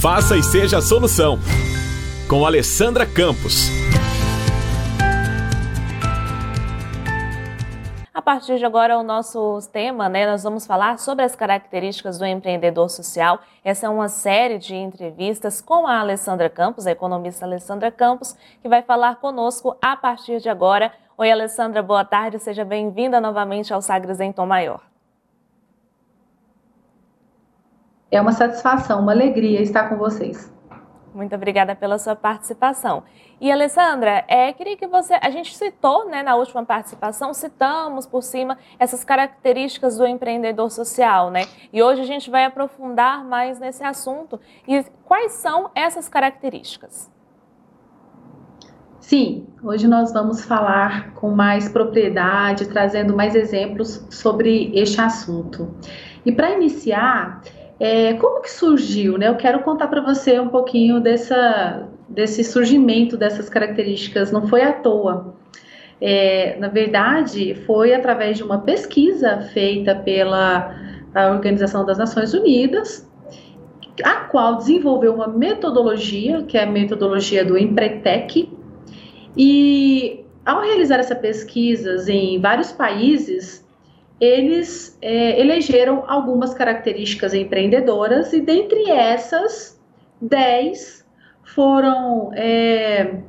Faça e seja a solução. Com Alessandra Campos. A partir de agora, o nosso tema, né, nós vamos falar sobre as características do empreendedor social. Essa é uma série de entrevistas com a Alessandra Campos, a economista Alessandra Campos, que vai falar conosco a partir de agora. Oi, Alessandra, boa tarde, seja bem-vinda novamente ao Sagres em Tom Maior. É uma satisfação, uma alegria estar com vocês. Muito obrigada pela sua participação. E Alessandra, é, queria que você, a gente citou, né, na última participação, citamos por cima essas características do empreendedor social, né? E hoje a gente vai aprofundar mais nesse assunto. E quais são essas características? Sim, hoje nós vamos falar com mais propriedade, trazendo mais exemplos sobre este assunto. E para iniciar, é, como que surgiu? Né? Eu quero contar para você um pouquinho dessa, desse surgimento dessas características. Não foi à toa. É, na verdade, foi através de uma pesquisa feita pela Organização das Nações Unidas, a qual desenvolveu uma metodologia, que é a metodologia do Empretec, e ao realizar essa pesquisas em vários países, eles é, elegeram algumas características empreendedoras e dentre essas, 10 foram, é,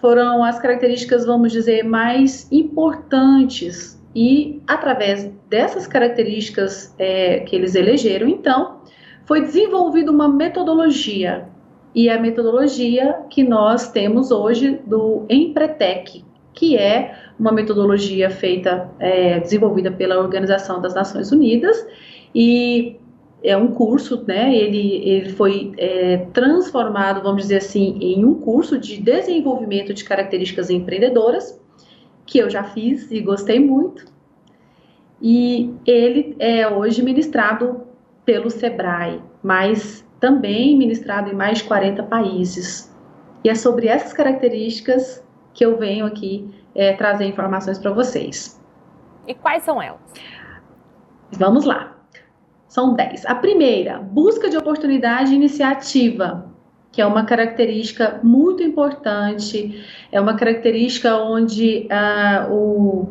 foram as características, vamos dizer, mais importantes. E através dessas características é, que eles elegeram, então, foi desenvolvida uma metodologia. E a metodologia que nós temos hoje do Empretec, que é uma metodologia feita, é, desenvolvida pela Organização das Nações Unidas e é um curso, né? Ele, ele foi é, transformado, vamos dizer assim, em um curso de desenvolvimento de características empreendedoras que eu já fiz e gostei muito. E ele é hoje ministrado pelo Sebrae, mas também ministrado em mais de 40 países. E é sobre essas características que eu venho aqui é, trazer informações para vocês. E quais são elas? Vamos lá. São 10. A primeira, busca de oportunidade e iniciativa, que é uma característica muito importante, é uma característica onde uh, o,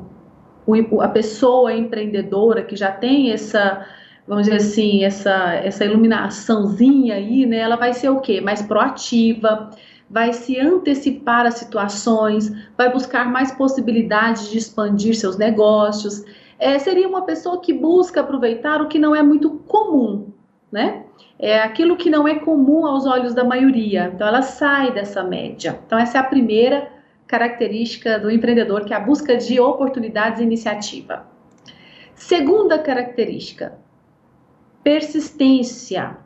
o, a pessoa empreendedora que já tem essa, vamos dizer assim, essa, essa iluminaçãozinha aí, né, ela vai ser o quê? Mais proativa, vai se antecipar às situações, vai buscar mais possibilidades de expandir seus negócios. É, seria uma pessoa que busca aproveitar o que não é muito comum, né? É aquilo que não é comum aos olhos da maioria. Então, ela sai dessa média. Então, essa é a primeira característica do empreendedor, que é a busca de oportunidades e iniciativa. Segunda característica, persistência.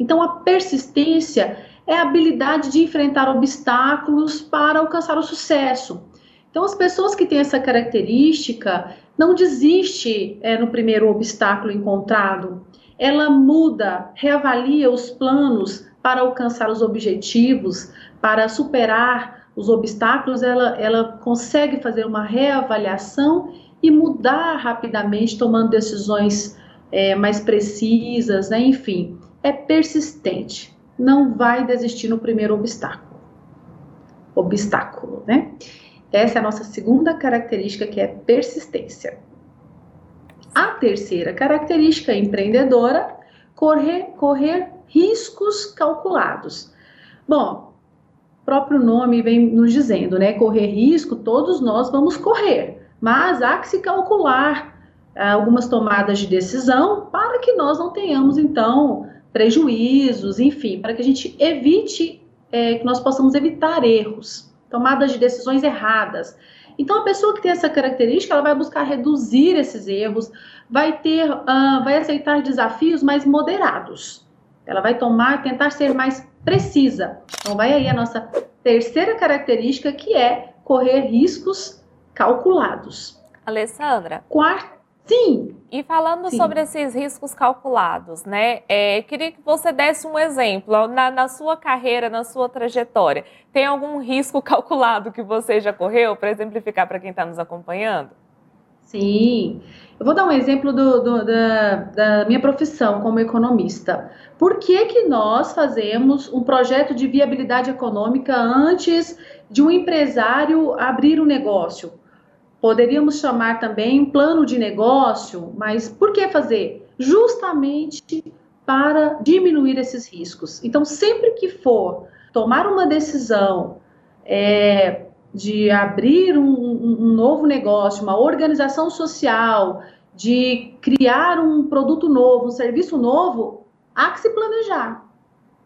Então, a persistência é a habilidade de enfrentar obstáculos para alcançar o sucesso. Então, as pessoas que têm essa característica não desiste é, no primeiro obstáculo encontrado. Ela muda, reavalia os planos para alcançar os objetivos, para superar os obstáculos. Ela, ela consegue fazer uma reavaliação e mudar rapidamente, tomando decisões é, mais precisas, né? enfim, é persistente não vai desistir no primeiro obstáculo. Obstáculo, né? Essa é a nossa segunda característica, que é persistência. A terceira característica empreendedora, correr, correr riscos calculados. Bom, o próprio nome vem nos dizendo, né? Correr risco, todos nós vamos correr, mas há que se calcular ah, algumas tomadas de decisão para que nós não tenhamos, então, prejuízos, enfim, para que a gente evite, é, que nós possamos evitar erros, tomadas de decisões erradas. Então, a pessoa que tem essa característica, ela vai buscar reduzir esses erros, vai ter, uh, vai aceitar desafios mais moderados. Ela vai tomar, tentar ser mais precisa. Então, vai aí a nossa terceira característica, que é correr riscos calculados. Alessandra. Quarta Sim. E falando Sim. sobre esses riscos calculados, né? É, queria que você desse um exemplo na, na, sua carreira, na sua trajetória. Tem algum risco calculado que você já correu para exemplificar para quem está nos acompanhando? Sim. Eu vou dar um exemplo do, do, da, da, minha profissão como economista. Por que, que nós fazemos um projeto de viabilidade econômica antes de um empresário abrir um negócio? Poderíamos chamar também plano de negócio, mas por que fazer? Justamente para diminuir esses riscos. Então, sempre que for tomar uma decisão é, de abrir um, um, novo negócio, uma organização social, de criar um produto novo, um serviço novo, há que se planejar.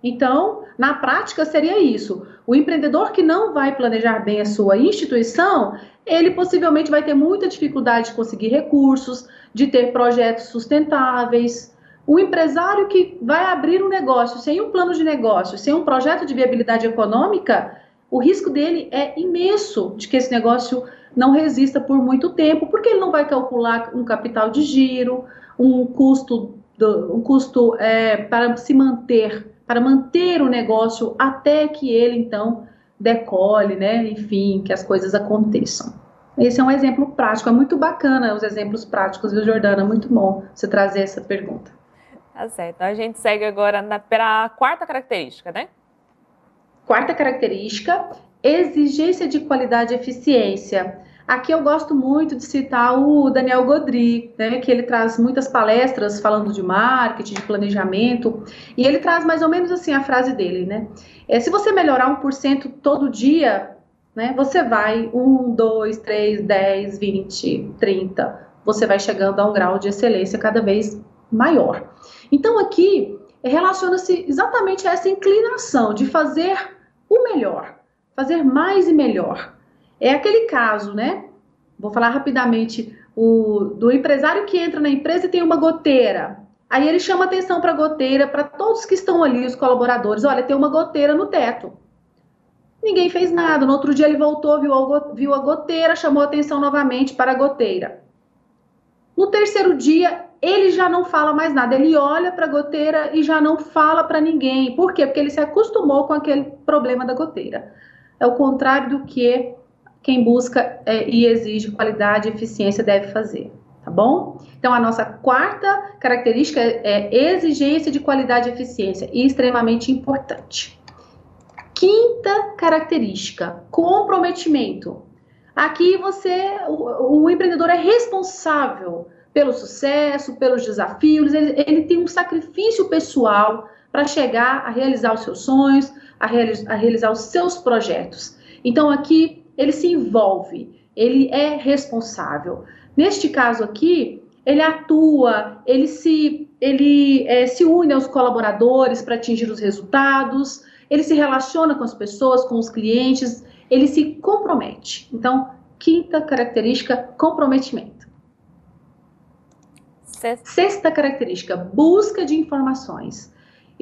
Então, na prática, seria isso. O empreendedor que não vai planejar bem a sua instituição, ele possivelmente vai ter muita dificuldade de conseguir recursos, de ter projetos sustentáveis. O empresário que vai abrir um negócio sem um plano de negócio, sem um projeto de viabilidade econômica, o risco dele é imenso de que esse negócio não resista por muito tempo, porque ele não vai calcular um capital de giro, um custo, um custo é, para se manter, para manter o negócio até que ele então decole, né? Enfim, que as coisas aconteçam. Esse é um exemplo prático, é muito bacana os exemplos práticos, viu, Jordana? Muito bom você trazer essa pergunta. Tá certo. A gente segue agora para a quarta característica, né? Quarta característica, exigência de qualidade e eficiência. Aqui eu gosto muito de citar o Daniel Godry, né, que ele traz muitas palestras falando de marketing, de planejamento, e ele traz mais ou menos assim a frase dele, né? É, se você melhorar 1% todo dia, né, você vai 1, 2, 3, 10, 20, 30, você vai chegando a um grau de excelência cada vez maior. Então aqui relaciona-se exatamente a essa inclinação de fazer o melhor, fazer mais e melhor. É aquele caso, né? Vou falar rapidamente o, do empresário que entra na empresa e tem uma goteira. Aí ele chama atenção para a goteira, para todos que estão ali, os colaboradores. Olha, tem uma goteira no teto. Ninguém fez nada. No outro dia ele voltou, viu a, viu a goteira, chamou atenção novamente para a goteira. No terceiro dia, ele já não fala mais nada. Ele olha para a goteira e já não fala para ninguém. Por quê? Porque ele se acostumou com aquele problema da goteira. É o contrário do que quem busca é, e exige qualidade e eficiência deve fazer. Tá bom? Então, a nossa quarta característica é exigência de qualidade e eficiência, e extremamente importante. Quinta característica, comprometimento. Aqui você, o, o empreendedor é responsável pelo sucesso, pelos desafios, ele, ele tem um sacrifício pessoal para chegar a realizar os seus sonhos, a, reali a realizar os seus projetos. Então aqui ele se envolve, ele é responsável. Neste caso aqui, ele atua, ele se, ele, é, se une aos colaboradores para atingir os resultados, ele se relaciona com as pessoas, com os clientes, ele se compromete. Então, quinta característica, comprometimento. Sexta. Sexta característica, busca de informações.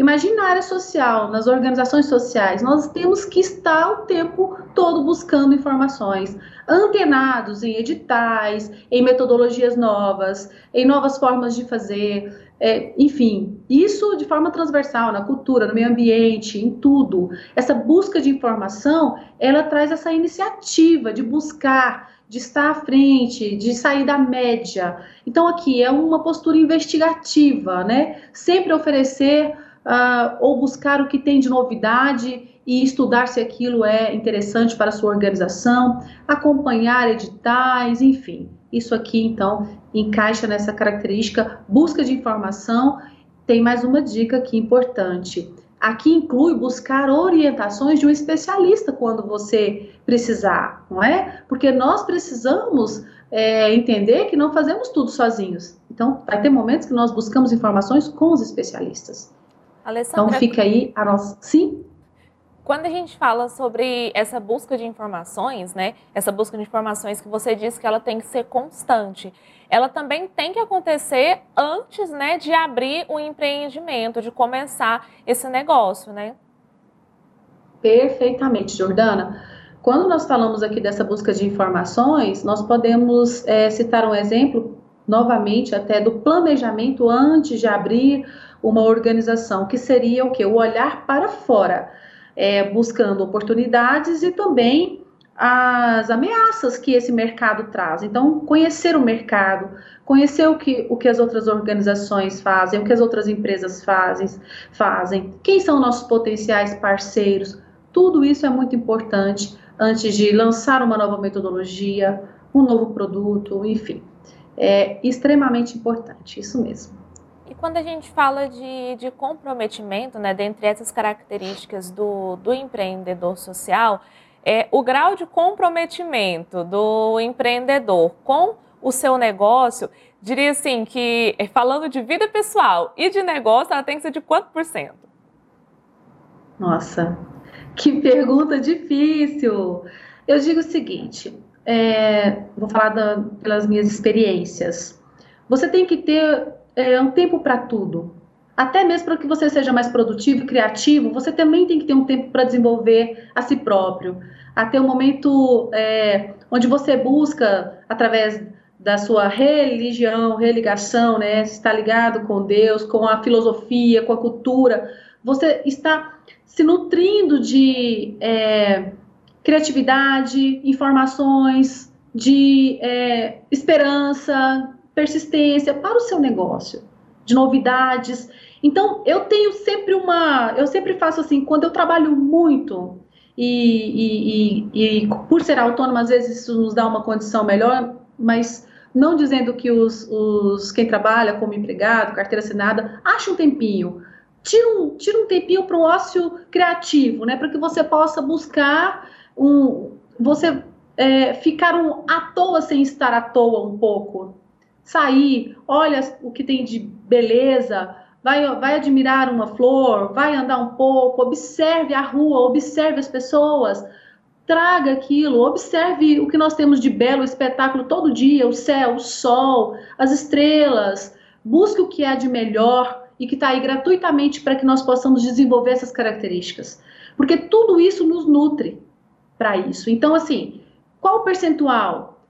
Imagina na área social, nas organizações sociais, nós temos que estar o tempo todo buscando informações, antenados em editais, em metodologias novas, em novas formas de fazer, é, enfim, isso de forma transversal, na cultura, no meio ambiente, em tudo. Essa busca de informação, ela traz essa iniciativa de buscar, de estar à frente, de sair da média. Então, aqui é uma postura investigativa, né? Sempre oferecer uh, ou buscar o que tem de novidade e estudar se aquilo é interessante para a sua organização, acompanhar editais, enfim. Isso aqui, então, encaixa nessa característica busca de informação. Tem mais uma dica aqui importante. Aqui inclui buscar orientações de um especialista quando você precisar, não é? Porque nós precisamos é, entender que não fazemos tudo sozinhos. Então, vai ter momentos que nós buscamos informações com os especialistas. Alessandra, então, fica aí a nossa. Sim? Quando a gente fala sobre essa busca de informações, né? Essa busca de informações que você disse que ela tem que ser constante, ela também tem que acontecer antes, né, de abrir o empreendimento, de começar esse negócio, né? Perfeitamente, Jordana. Quando nós falamos aqui dessa busca de informações, nós podemos é, citar um exemplo, novamente, até do planejamento antes de abrir uma organização, que seria o que? O olhar para fora é, buscando oportunidades e também as ameaças que esse mercado traz. Então, conhecer o mercado, conhecer o que, o que as outras organizações fazem, o que as outras empresas fazem, fazem, quem são nossos potenciais parceiros, tudo isso é muito importante antes de lançar uma nova metodologia, um novo produto, enfim. É extremamente importante, isso mesmo. Quando a gente fala de, de comprometimento, né, dentre essas características do, do empreendedor social, é, o grau de comprometimento do empreendedor com o seu negócio, diria assim que, é, falando de vida pessoal e de negócio, ela tem que ser de quanto por cento? Nossa, que pergunta difícil! Eu digo o seguinte, é, vou falar da, pelas minhas experiências. Você tem que ter é, um tempo para tudo. Até mesmo para que você seja mais produtivo criativo, você também tem que ter um tempo para desenvolver a si próprio. Até um momento é, onde você busca, através da sua religião, religação, né, está ligado com Deus, com a filosofia, com a cultura, você está se nutrindo de é, criatividade, informações, de é, esperança, persistência para o seu negócio, de novidades. Então, eu tenho sempre uma. Eu sempre faço assim, quando eu trabalho muito, e, e, e, e por ser autônomo, às vezes isso nos dá uma condição melhor, mas não dizendo que os, os quem trabalha como empregado, carteira assinada, acha um tempinho. Tira um, tira um tempinho para o ócio criativo, né? Para que você possa buscar um. Você é, ficar um, à toa sem estar à toa um pouco. Sair, olha o que tem de beleza, vai, vai admirar uma flor, vai andar um pouco, observe a rua, observe as pessoas, traga aquilo, observe o que nós temos de belo espetáculo todo dia, o céu, o sol, as estrelas, busque o que é de melhor e que está aí gratuitamente para que nós possamos desenvolver essas características. Porque tudo isso nos nutre para isso. Então, assim, qual o percentual?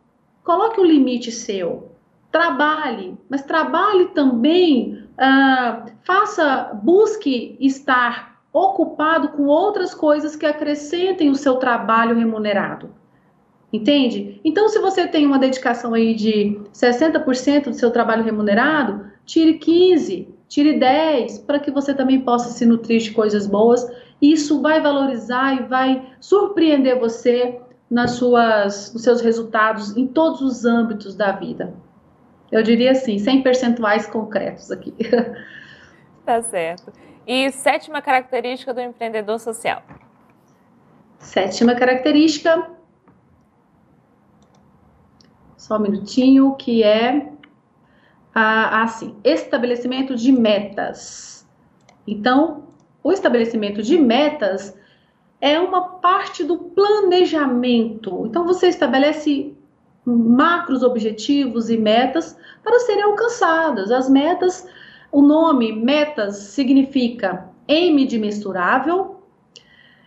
Coloque um limite seu. Trabalhe, mas trabalhe também uh, faça, busque estar ocupado com outras coisas que acrescentem o seu trabalho remunerado. Entende? Então, se você tem uma dedicação aí de 60% do seu trabalho remunerado, tire 15, tire 10, para que você também possa se nutrir de coisas boas. Isso vai valorizar e vai surpreender você nas suas, nos seus resultados em todos os âmbitos da vida. Eu diria assim, sem percentuais concretos aqui. Tá certo. E sétima característica do empreendedor social? Sétima característica, só um minutinho, que é assim, estabelecimento de metas. Então, o estabelecimento de metas é uma parte do planejamento. Então, você estabelece macros objetivos e metas para serem alcançadas. As metas, o nome metas significa M de mensurável,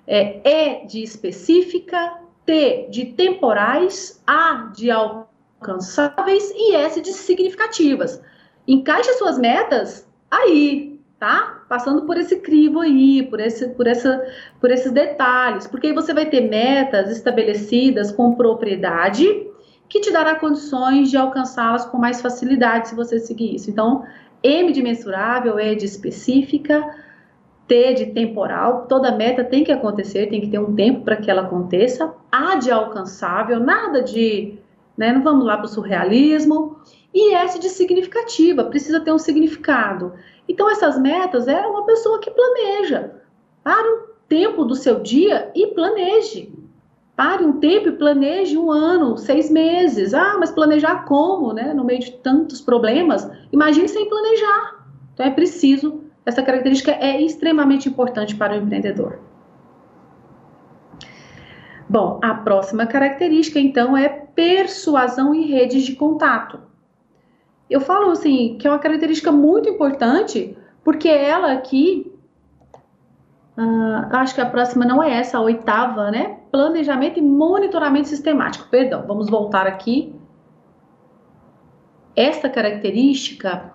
é, E de específica, T de temporais, A de alcançáveis e S de significativas. Encaixe suas metas aí, tá? Passando por esse crivo aí, por, esse, por, essa, por esses detalhes, porque aí você vai ter metas estabelecidas com propriedade que te dará condições de alcançá-las com mais facilidade se você seguir isso. Então, M de mensurável, E de específica, T de temporal, toda meta tem que acontecer, tem que ter um tempo para que ela aconteça. A de alcançável, nada de, né, não vamos lá para o surrealismo. E S de significativa, precisa ter um significado. Então, essas metas é uma pessoa que planeja. Para um tempo do seu dia e planeje. Pare um tempo e planeje um ano, seis meses. Ah, mas planejar como, né? No meio de tantos problemas. Imagine sem planejar. Então é preciso, essa característica é extremamente importante para o empreendedor. Bom, a próxima característica, então, é persuasão em redes de contato. Eu falo assim que é uma característica muito importante, porque ela aqui Uh, acho que a próxima não é essa, a oitava, né? Planejamento e monitoramento sistemático. Perdão, vamos voltar aqui. Essa característica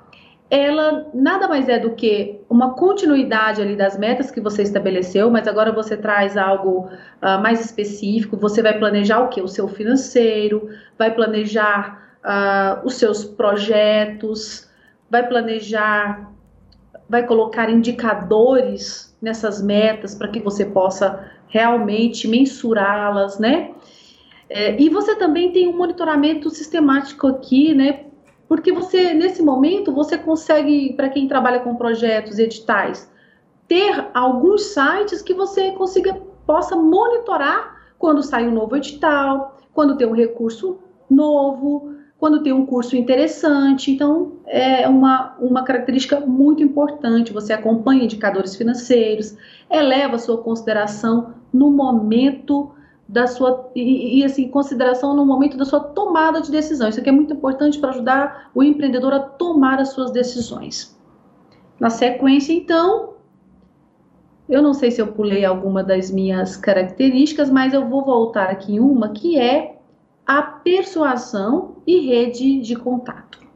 ela nada mais é do que uma continuidade ali das metas que você estabeleceu, mas agora você traz algo uh, mais específico. Você vai planejar o que? O seu financeiro, vai planejar uh, os seus projetos, vai planejar, vai colocar indicadores nessas metas para que você possa realmente mensurá-las, né? É, e você também tem um monitoramento sistemático aqui, né? Porque você, nesse momento, você consegue, para quem trabalha com projetos editais, ter alguns sites que você consiga, possa monitorar quando sai um novo edital, quando tem um recurso novo, quando tem um curso interessante. Então, é uma, uma característica muito importante. Você acompanha indicadores financeiros, eleva sua consideração no momento da sua e, e, assim consideração no momento da sua tomada de decisão. Isso aqui é muito importante para ajudar o empreendedor a tomar as suas decisões. Na sequência, então, eu não sei se eu pulei alguma das minhas características, mas eu vou voltar aqui em uma que é a persuasão e rede de contato.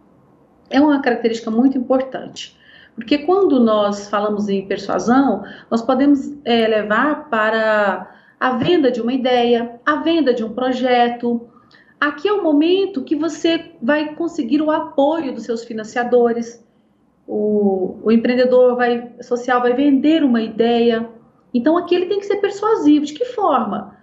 É uma característica muito importante. Porque quando nós falamos em persuasão, nós podemos é, levar para a venda de uma ideia, a venda de um projeto. Aqui é o momento que você vai conseguir o apoio dos seus financiadores. O, o empreendedor vai, social vai vender uma ideia. Então aqui ele tem que ser persuasivo. De que forma?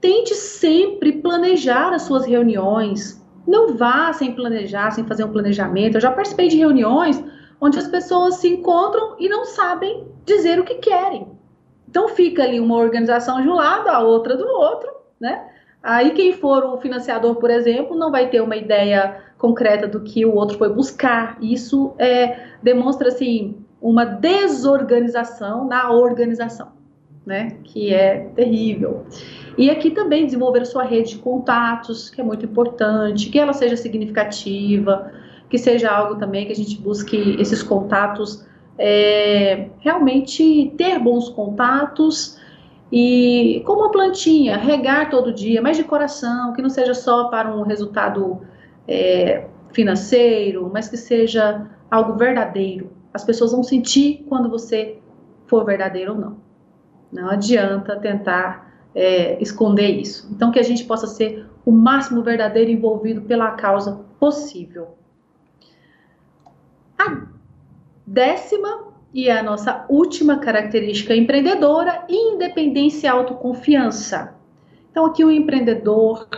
Tente sempre planejar as suas reuniões. Não vá sem planejar, sem fazer um planejamento. Eu já participei de reuniões onde as pessoas se encontram e não sabem dizer o que querem. Então fica ali uma organização de um lado, a outra do outro, né? Aí quem for o financiador, por exemplo, não vai ter uma ideia concreta do que o outro foi buscar. Isso é, demonstra assim uma desorganização na organização, né? Que é terrível. E aqui também desenvolver sua rede de contatos, que é muito importante, que ela seja significativa, que seja algo também que a gente busque esses contatos é, realmente ter bons contatos e como uma plantinha, regar todo dia, mas de coração, que não seja só para um resultado é, financeiro, mas que seja algo verdadeiro. As pessoas vão sentir quando você for verdadeiro ou não. Não adianta tentar é, esconder isso. Então, que a gente possa ser o máximo verdadeiro envolvido pela causa possível. A Décima e a nossa última característica empreendedora, independência e autoconfiança. Então, aqui o um empreendedor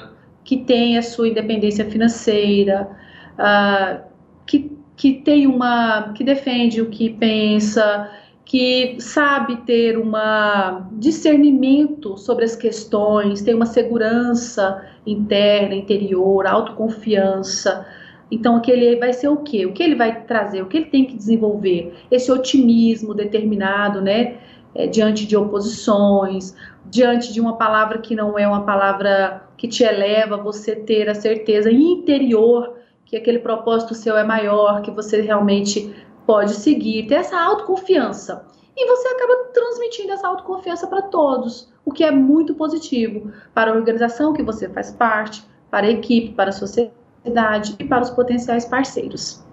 que tem a sua independência financeira, uh, que, que tem uma. que defende o que pensa, que sabe ter uma discernimento sobre as questões, tem uma segurança interna, interior, autoconfiança, então, aquele vai ser o quê? O que ele vai trazer? O que ele tem que desenvolver? Esse otimismo determinado, né? É, diante de oposições, diante de uma palavra que não é uma palavra que te eleva, você ter a certeza interior que aquele propósito seu é maior, que você realmente pode seguir, ter essa autoconfiança. E você acaba transmitindo essa autoconfiança para todos, o que é muito positivo para a organização que você faz parte, para a equipe, para a sociedade e para os potenciais parceiros.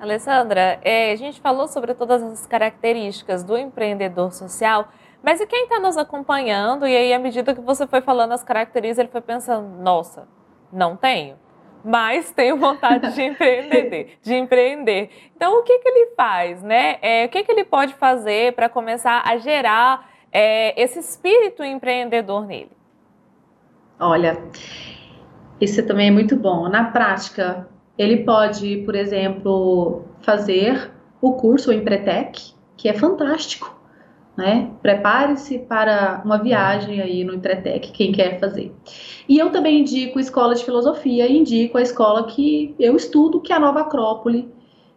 Alessandra, é, a gente falou sobre todas as características do empreendedor social, mas e quem está nos acompanhando? E aí, à medida que você foi falando as características, ele foi pensando: nossa, não tenho, mas tenho vontade de empreender, de empreender. Então, o que, que ele faz, né? É, o que, que ele pode fazer para começar a gerar é, esse espírito empreendedor nele? Olha, isso também é muito bom. Na prática, ele pode, por exemplo, fazer o curso o Empretec, que é fantástico. Né? Prepare-se para uma viagem aí no Empretec, quem quer fazer. E eu também indico escola de filosofia indico a escola que eu estudo, que é a Nova Acrópole,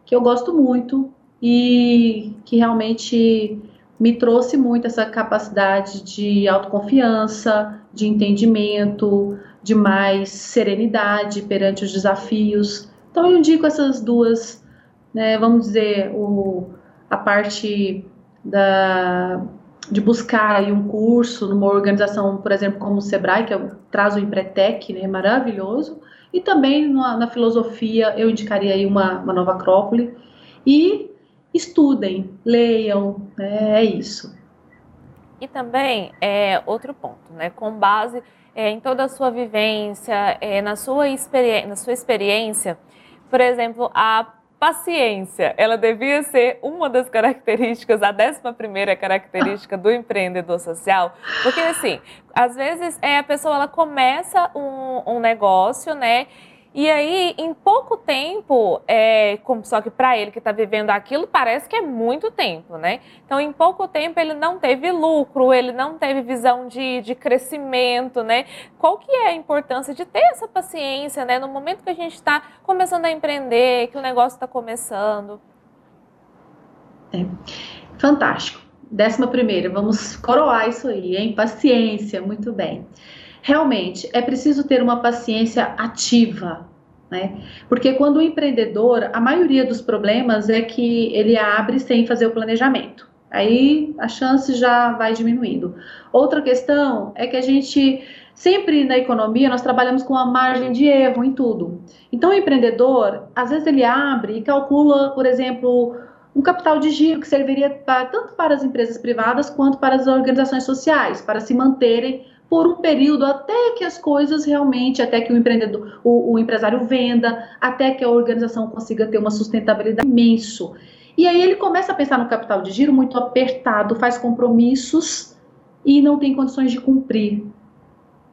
que eu gosto muito e que realmente me trouxe muito essa capacidade de autoconfiança, de entendimento, de mais serenidade perante os desafios. Então eu indico essas duas, né, vamos dizer, o, a parte da, de buscar aí um curso numa organização, por exemplo, como o Sebrae, que é, traz o Empretec, né, maravilhoso, E também na, na filosofia eu indicaria aí uma, uma nova Acrópole. E estudem, leiam, né? é isso. E também é outro ponto, né? Com base é, em toda a sua vivência, é, na, sua na sua experiência, por exemplo, a paciência, ela devia ser uma das características, a décima primeira característica do empreendedor social, porque assim, às vezes é, a pessoa ela começa um, um negócio, né? E aí, em pouco tempo, é, só que para ele que está vivendo aquilo, parece que é muito tempo, né? Então, em pouco tempo, ele não teve lucro, ele não teve visão de, de crescimento, né? Qual que é a importância de ter essa paciência, né? No momento que a gente está começando a empreender, que o negócio está começando. É. Fantástico. Décima primeira, vamos coroar isso aí, hein? Paciência, muito bem realmente é preciso ter uma paciência ativa, né? Porque quando o empreendedor, a maioria dos problemas é que ele abre sem fazer o planejamento. Aí a chance já vai diminuindo. Outra questão é que a gente sempre na economia nós trabalhamos com a margem de erro em tudo. Então o empreendedor, às vezes ele abre e calcula, por exemplo, um capital de giro que serviria para, tanto para as empresas privadas quanto para as organizações sociais, para se manterem por um período até que as coisas realmente, até que o empreendedor, o, o empresário venda, até que a organização consiga ter uma sustentabilidade imenso. E aí ele começa a pensar no capital de giro muito apertado, faz compromissos e não tem condições de cumprir.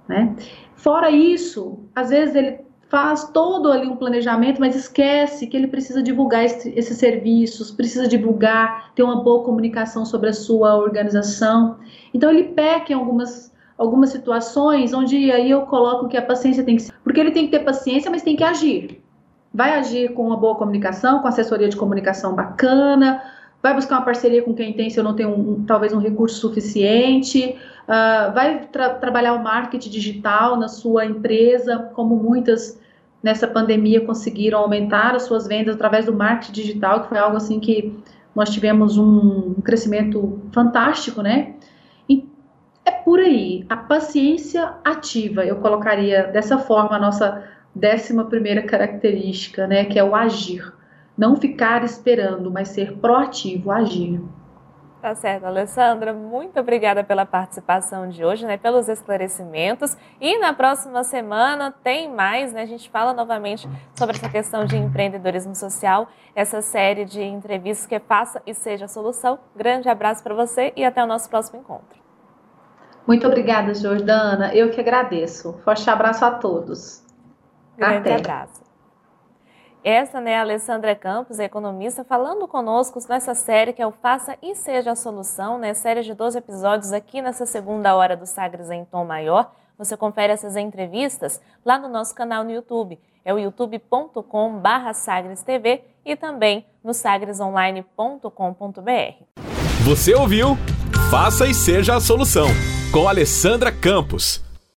Né? Fora isso, às vezes ele faz todo ali um planejamento, mas esquece que ele precisa divulgar esse, esses serviços, precisa divulgar, ter uma boa comunicação sobre a sua organização. Então ele peca em algumas algumas situações onde aí eu coloco que a paciência tem que ser. Porque ele tem que ter paciência, mas tem que agir. Vai agir com uma boa comunicação, com assessoria de comunicação bacana, vai buscar uma parceria com quem tem, se eu não tenho um, talvez um recurso suficiente, uh, vai tra trabalhar o marketing digital na sua empresa, como muitas nessa pandemia conseguiram aumentar as suas vendas através do marketing digital, que foi algo assim que nós tivemos um crescimento fantástico, né? É por aí. A paciência ativa, eu colocaria dessa forma a nossa décima primeira característica, né, que é o agir. Não ficar esperando, mas ser proativo, agir. Tá certo, Alessandra. Muito obrigada pela participação de hoje, né, pelos esclarecimentos. E na próxima semana tem mais, né? A gente fala novamente sobre essa questão de empreendedorismo social, essa série de entrevistas que faça e seja a solução. Grande abraço para você e até o nosso próximo encontro. Muito obrigada, Jordana. Eu que agradeço. Forte abraço a todos. Grande Até. abraço. Essa, né, a Alessandra Campos, economista, falando conosco nessa série que é o Faça e Seja a Solução, né, série de 12 episódios aqui nessa segunda hora do Sagres em Tom Maior. Você confere essas entrevistas lá no nosso canal no YouTube. É o youtube.com TV e também no sagresonline.com.br. Você ouviu? Faça e Seja a Solução com Alessandra Campos.